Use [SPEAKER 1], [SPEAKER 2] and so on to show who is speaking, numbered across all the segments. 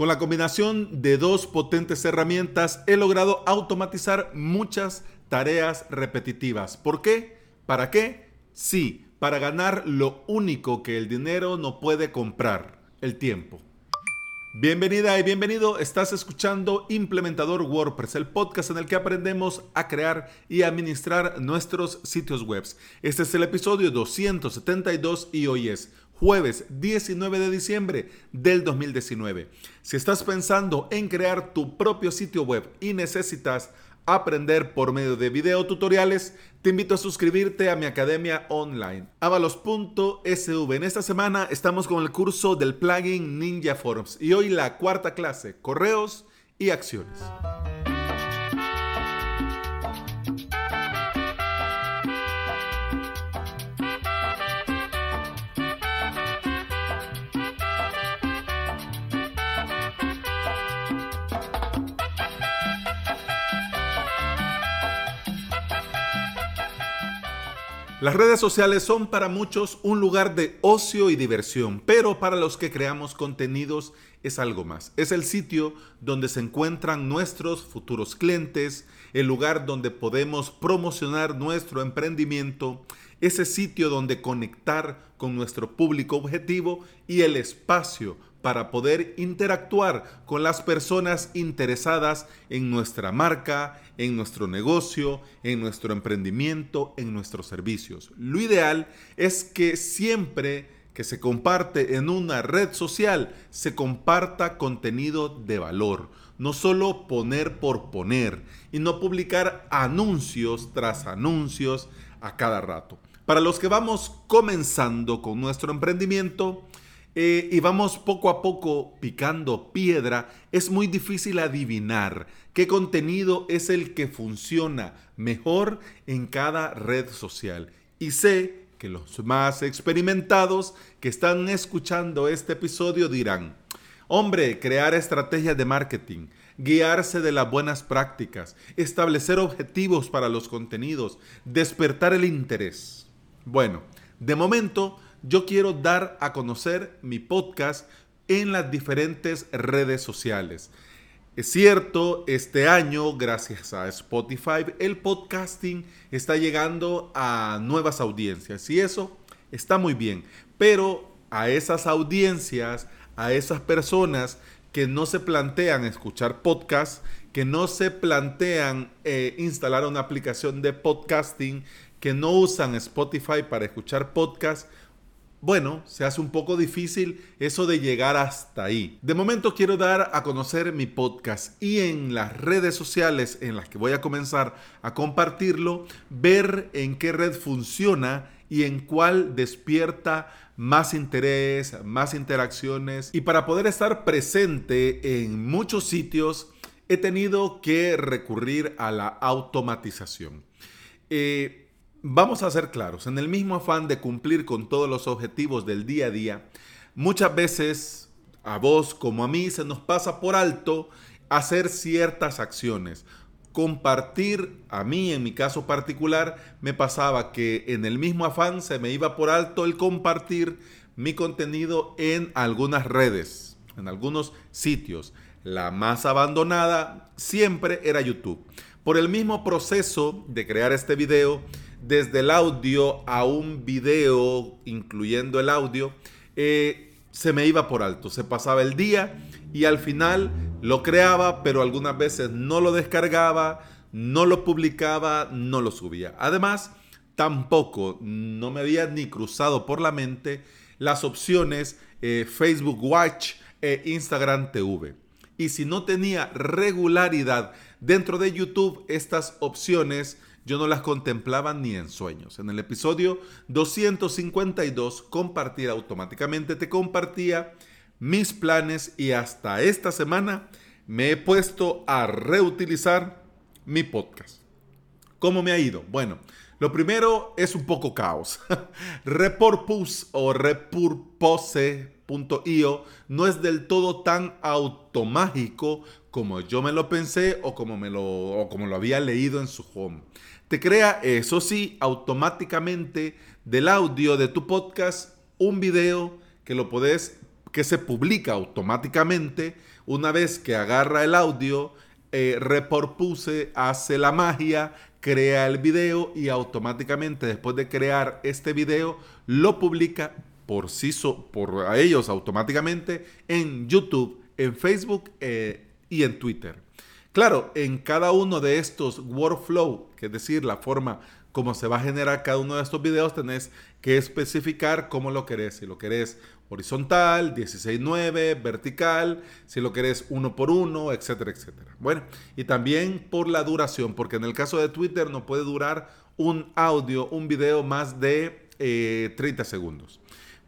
[SPEAKER 1] Con la combinación de dos potentes herramientas he logrado automatizar muchas tareas repetitivas. ¿Por qué? ¿Para qué? Sí, para ganar lo único que el dinero no puede comprar, el tiempo. Bienvenida y bienvenido, estás escuchando Implementador WordPress, el podcast en el que aprendemos a crear y administrar nuestros sitios web. Este es el episodio 272 y hoy es jueves 19 de diciembre del 2019. Si estás pensando en crear tu propio sitio web y necesitas aprender por medio de video tutoriales, te invito a suscribirte a mi academia online, avalos.sv. En esta semana estamos con el curso del plugin Ninja Forms y hoy la cuarta clase, correos y acciones. Las redes sociales son para muchos un lugar de ocio y diversión, pero para los que creamos contenidos es algo más. Es el sitio donde se encuentran nuestros futuros clientes, el lugar donde podemos promocionar nuestro emprendimiento, ese sitio donde conectar con nuestro público objetivo y el espacio para poder interactuar con las personas interesadas en nuestra marca, en nuestro negocio, en nuestro emprendimiento, en nuestros servicios. Lo ideal es que siempre que se comparte en una red social se comparta contenido de valor, no solo poner por poner y no publicar anuncios tras anuncios a cada rato. Para los que vamos comenzando con nuestro emprendimiento, eh, y vamos poco a poco picando piedra, es muy difícil adivinar qué contenido es el que funciona mejor en cada red social. Y sé que los más experimentados que están escuchando este episodio dirán, hombre, crear estrategias de marketing, guiarse de las buenas prácticas, establecer objetivos para los contenidos, despertar el interés. Bueno, de momento yo quiero dar a conocer mi podcast en las diferentes redes sociales. Es cierto, este año, gracias a Spotify, el podcasting está llegando a nuevas audiencias y eso está muy bien. Pero a esas audiencias, a esas personas que no se plantean escuchar podcast, que no se plantean eh, instalar una aplicación de podcasting, que no usan Spotify para escuchar podcast, bueno, se hace un poco difícil eso de llegar hasta ahí. De momento quiero dar a conocer mi podcast y en las redes sociales en las que voy a comenzar a compartirlo, ver en qué red funciona y en cuál despierta más interés, más interacciones. Y para poder estar presente en muchos sitios, he tenido que recurrir a la automatización. Eh, Vamos a ser claros, en el mismo afán de cumplir con todos los objetivos del día a día, muchas veces a vos como a mí se nos pasa por alto hacer ciertas acciones. Compartir, a mí en mi caso particular, me pasaba que en el mismo afán se me iba por alto el compartir mi contenido en algunas redes, en algunos sitios. La más abandonada siempre era YouTube. Por el mismo proceso de crear este video, desde el audio a un video, incluyendo el audio, eh, se me iba por alto. Se pasaba el día y al final lo creaba, pero algunas veces no lo descargaba, no lo publicaba, no lo subía. Además, tampoco no me había ni cruzado por la mente las opciones eh, Facebook Watch e Instagram TV. Y si no tenía regularidad dentro de YouTube, estas opciones yo no las contemplaba ni en sueños. En el episodio 252, compartir automáticamente, te compartía mis planes y hasta esta semana me he puesto a reutilizar mi podcast. ¿Cómo me ha ido? Bueno, lo primero es un poco caos. Repurpose o no es del todo tan automágico como yo me lo pensé o como, me lo, como lo había leído en su home. Te crea, eso sí, automáticamente del audio de tu podcast un video que lo puedes que se publica automáticamente una vez que agarra el audio, eh, Reporpuse hace la magia, crea el video y automáticamente después de crear este video lo publica por sí por a ellos automáticamente en YouTube, en Facebook eh, y en Twitter. Claro, en cada uno de estos workflow, que es decir, la forma como se va a generar cada uno de estos videos, tenés que especificar cómo lo querés. Si lo querés horizontal, 16.9, vertical, si lo querés uno por uno, etcétera, etcétera. Bueno, y también por la duración, porque en el caso de Twitter no puede durar un audio, un video más de 30 eh, segundos.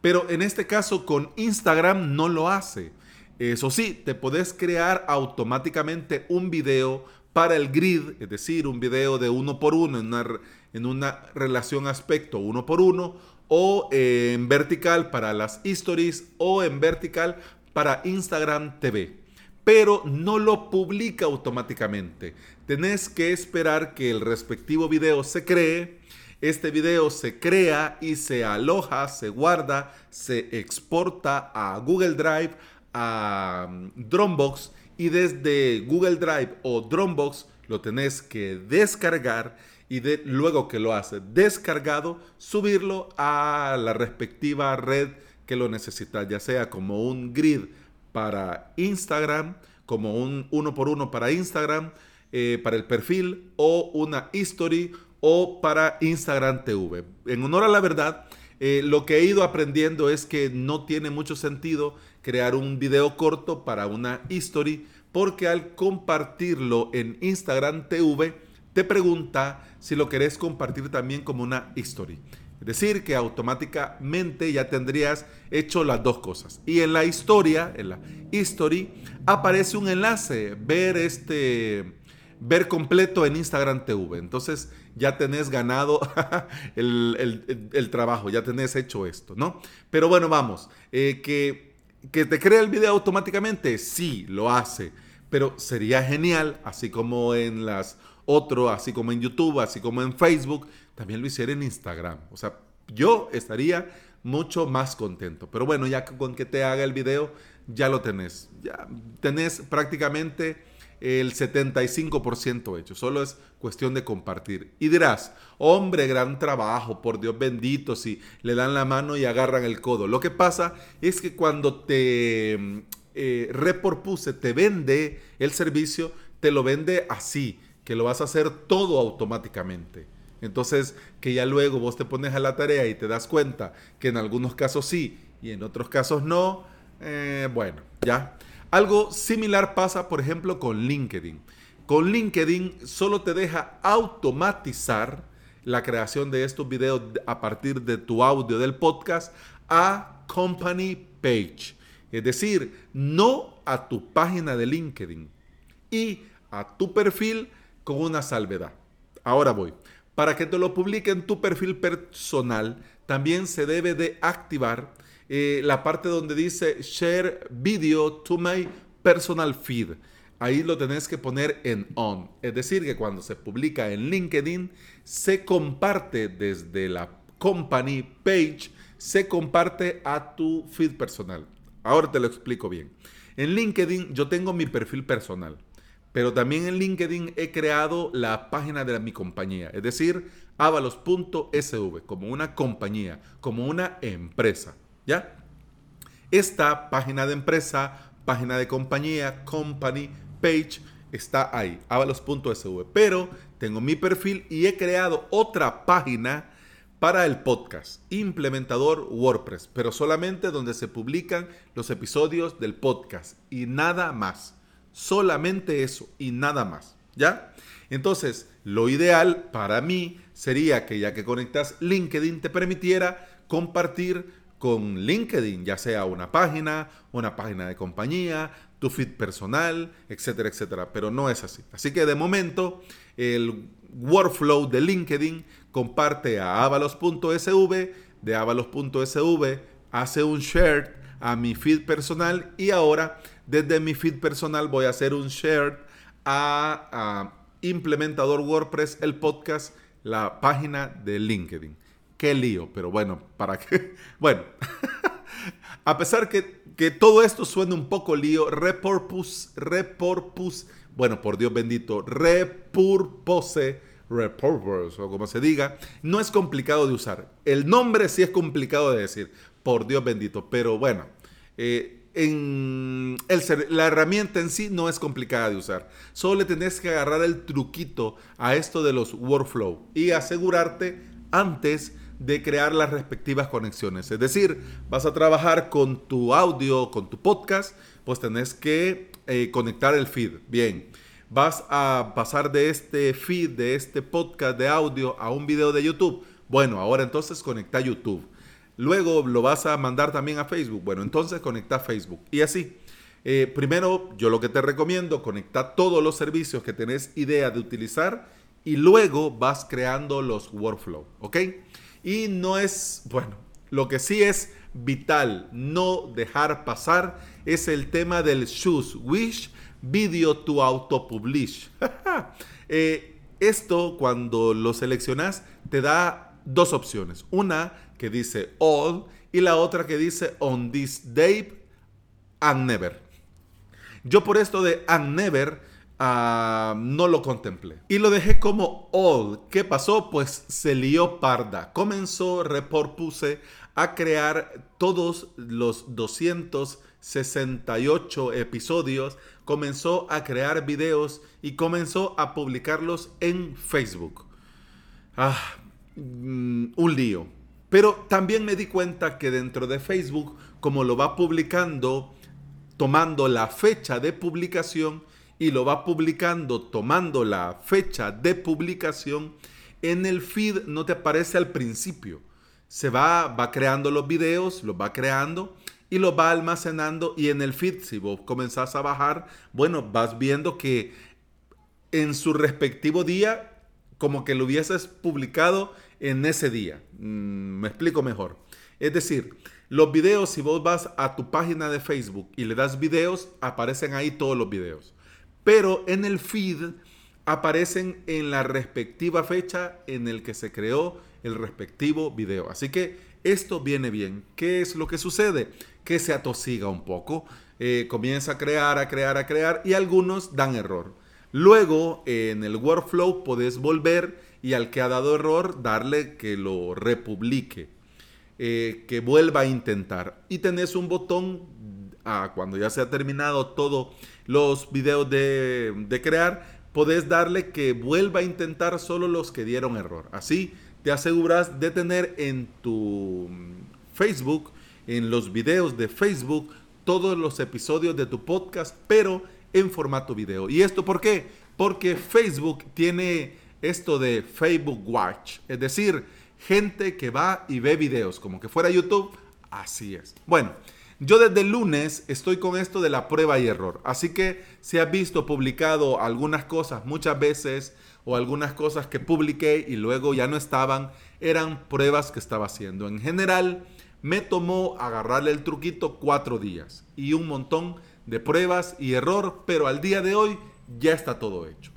[SPEAKER 1] Pero en este caso con Instagram no lo hace. Eso sí, te puedes crear automáticamente un video para el grid, es decir, un video de uno por uno en una, relación aspecto uno por uno o en vertical para las stories o en vertical para Instagram TV. Pero no lo publica automáticamente. Tenés que esperar que el respectivo video se cree. Este video se crea y se aloja, se guarda, se exporta a Google Drive, a mm, Dropbox. Y desde Google Drive o Dropbox lo tenés que descargar y luego que lo hace descargado, subirlo a la respectiva red que lo necesita, ya sea como un grid para Instagram, como un uno por uno para Instagram, eh, para el perfil, o una history, o para Instagram TV. En honor a la verdad, eh, lo que he ido aprendiendo es que no tiene mucho sentido crear un video corto para una history, porque al compartirlo en Instagram TV, te pregunta si lo querés compartir también como una history. Es decir, que automáticamente ya tendrías hecho las dos cosas. Y en la historia, en la history, aparece un enlace, ver este, ver completo en Instagram TV. Entonces ya tenés ganado el, trabajo, ya tenés hecho esto, ¿no? Pero bueno, vamos, eh, que, que te crea el video automáticamente, sí, lo hace. Pero sería genial, así como en las otro, así como en YouTube, así como en Facebook, también lo hiciera en Instagram. O sea, yo estaría mucho más contento. Pero bueno, ya con que te haga el video, ya lo tenés. Ya tenés prácticamente el 75% hecho. Solo es cuestión de compartir. Y dirás, hombre, gran trabajo, por Dios bendito, si le dan la mano y agarran el codo. Lo que pasa es que cuando te eh, te vende el servicio, te lo vende así que lo vas a hacer todo automáticamente. Entonces, que ya luego vos te pones a la tarea y te das cuenta que en algunos casos sí y en otros casos no, eh, bueno, ya. Algo similar pasa, por ejemplo, con LinkedIn. Con LinkedIn solo te deja automatizar la creación de estos videos a partir de tu audio del podcast a company page. Es decir, no a tu página de LinkedIn y a tu perfil con una salvedad. Ahora voy. Para que te lo publique en tu perfil personal, también se debe de activar eh, la parte donde dice Share Video to my personal feed. Ahí lo tenés que poner en on. Es decir, que cuando se publica en LinkedIn, se comparte desde la company page, se comparte a tu feed personal. Ahora te lo explico bien. En LinkedIn yo tengo mi perfil personal. Pero también en LinkedIn he creado la página de mi compañía, es decir, avalos.sv, como una compañía, como una empresa. ¿Ya? Esta página de empresa, página de compañía, company page, está ahí, avalos.sv. Pero tengo mi perfil y he creado otra página para el podcast, implementador WordPress, pero solamente donde se publican los episodios del podcast y nada más. Solamente eso y nada más. ¿Ya? Entonces, lo ideal para mí sería que ya que conectas LinkedIn te permitiera compartir con LinkedIn, ya sea una página, una página de compañía, tu feed personal, etcétera, etcétera. Pero no es así. Así que de momento, el workflow de LinkedIn comparte a avalos.sv, de avalos.sv hace un share a mi feed personal y ahora desde mi feed personal voy a hacer un share a, Implementador WordPress, el podcast, la página de LinkedIn. Qué lío, pero bueno, ¿para qué? Bueno, a pesar que que todo esto suene un poco lío, repurpose, repurpose, bueno, por Dios bendito, repurpose, repurpose, o como se diga, no es complicado de usar. El nombre sí es complicado de decir, por Dios bendito, pero bueno, eh, en la herramienta en sí no es complicada de usar. Solo le tenés que agarrar el truquito a esto de los workflow y asegurarte antes de crear las respectivas conexiones. Es decir, vas a trabajar con tu audio, con tu podcast, pues tenés que eh, conectar el feed. Bien, vas a pasar de este feed, de este podcast de audio a un video de YouTube. Bueno, ahora entonces conecta YouTube. Luego lo vas a mandar también a Facebook. Bueno, entonces conecta Facebook. Y así. Eh, primero, yo lo que te recomiendo, conecta todos los servicios que tenés idea de utilizar y luego vas creando los workflow, ¿ok? Y no es, bueno, lo que sí es vital no dejar pasar es el tema del Choose Wish Video to Auto Publish. Eh, esto cuando lo seleccionas te da dos opciones. Una que dice all y la otra que dice on this date and never. Yo por esto de and never Ah, no lo contemplé. Y lo dejé como all. ¿Qué pasó? Pues se lió parda. Comenzó, repurpuse a crear todos los 268 episodios. Comenzó a crear videos y comenzó a publicarlos en Facebook. Ah, mm, un lío. Pero también me di cuenta que dentro de Facebook, como lo va publicando, tomando la fecha de publicación, y lo va publicando tomando la fecha de publicación, en el feed no te aparece al principio. Se va, va creando los videos, los va creando y los va almacenando y en el feed, si vos comenzás a bajar, bueno, vas viendo que en su respectivo día, como que lo hubieses publicado en ese día. Mm, me explico mejor. Es decir, los videos, si vos vas a tu página de Facebook y le das videos, aparecen ahí todos los videos pero en el feed aparecen en la respectiva fecha en el que se creó el respectivo video. Así que esto viene bien. ¿Qué es lo que sucede? Que se atosiga un poco, eh, comienza a crear, a crear, a crear y algunos dan error. Luego en el workflow podés volver y al que ha dado error darle que lo republique, eh, que vuelva a intentar. Y tenés un botón cuando ya se ha terminado todo los videos de, crear, podés darle que vuelva a intentar solo los que dieron error. Así te aseguras de tener en tu Facebook, en los videos de Facebook, todos los episodios de tu podcast, pero en formato video. ¿Y esto por qué? Porque Facebook tiene esto de Facebook Watch, es decir, gente que va y ve videos, como que fuera YouTube, así es. Bueno, yo desde el lunes estoy con esto de la prueba y error. Así que si has visto publicado algunas cosas muchas veces o algunas cosas que publiqué y luego ya no estaban, eran pruebas que estaba haciendo. En general, me tomó agarrarle el truquito cuatro días y un montón de pruebas y error, pero al día de hoy ya está todo hecho.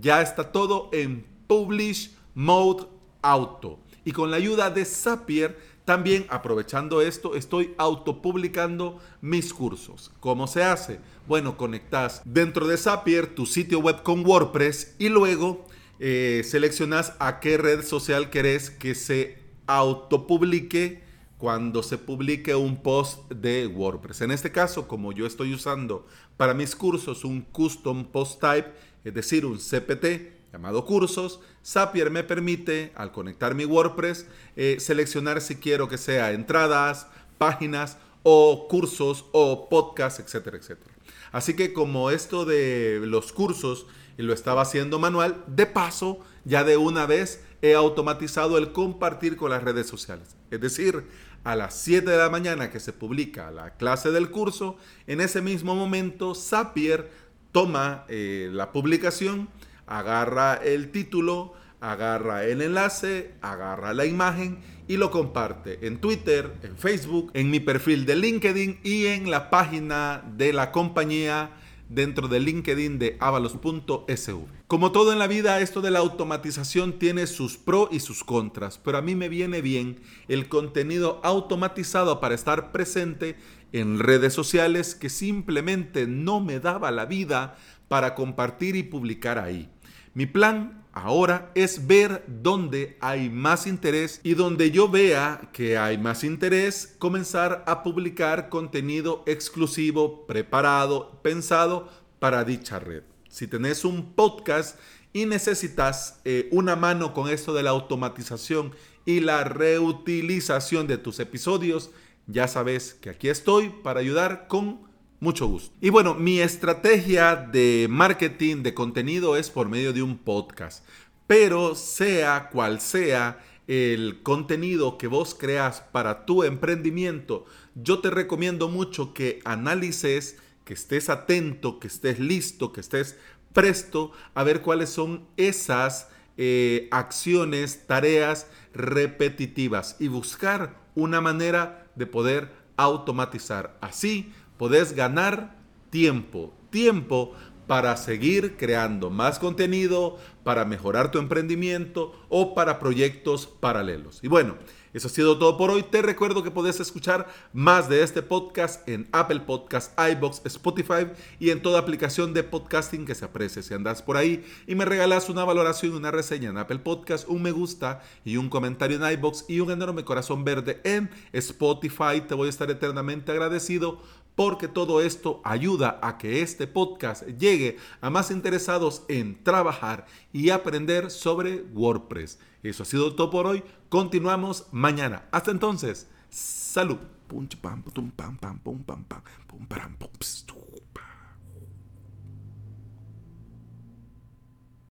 [SPEAKER 1] Ya está todo en Publish Mode Auto. Y con la ayuda de Zapier, también aprovechando esto, estoy autopublicando mis cursos. ¿Cómo se hace? Bueno, conectas dentro de Zapier tu sitio web con WordPress y luego eh, seleccionas a qué red social querés que se autopublique cuando se publique un post de WordPress. En este caso, como yo estoy usando para mis cursos un custom post type, es decir, un CPT, llamado cursos, Zapier me permite, al conectar mi WordPress, eh, seleccionar si quiero que sea entradas, páginas o cursos o podcasts, etcétera, etcétera. Así que como esto de los cursos lo estaba haciendo manual, de paso, ya de una vez he automatizado el compartir con las redes sociales. Es decir, a las 7 de la mañana que se publica la clase del curso, en ese mismo momento Zapier toma eh, la publicación, agarra el título, agarra el enlace, agarra la imagen y lo comparte en Twitter, en Facebook, en mi perfil de LinkedIn y en la página de la compañía dentro del LinkedIn de avalos.sv. Como todo en la vida, esto de la automatización tiene sus pros y sus contras, pero a mí me viene bien el contenido automatizado para estar presente en redes sociales que simplemente no me daba la vida para compartir y publicar ahí. Mi plan ahora es ver dónde hay más interés y donde yo vea que hay más interés, comenzar a publicar contenido exclusivo, preparado, pensado para dicha red. Si tenés un podcast y necesitas eh, una mano con esto de la automatización y la reutilización de tus episodios, ya sabes que aquí estoy para ayudar con mucho gusto. Y bueno, mi estrategia de marketing de contenido es por medio de un podcast. Pero sea cual sea el contenido que vos creas para tu emprendimiento, yo te recomiendo mucho que analices, que estés atento, que estés listo, que estés presto a ver cuáles son esas eh, acciones, tareas repetitivas y buscar una manera de poder automatizar. Así podés ganar tiempo, tiempo para seguir creando más contenido, para mejorar tu emprendimiento o para proyectos paralelos. Y bueno, eso ha sido todo por hoy. Te recuerdo que puedes escuchar más de este podcast en Apple Podcasts, iBox, Spotify y en toda aplicación de podcasting que se aprecie. Si andas por ahí y me regalas una valoración una reseña en Apple Podcast, un me gusta y un comentario en iBox y un enorme corazón verde en Spotify, te voy a estar eternamente agradecido porque todo esto ayuda a que este podcast llegue a más interesados en trabajar y aprender sobre WordPress. Eso ha sido todo por hoy. Continuamos mañana. Hasta entonces, salud.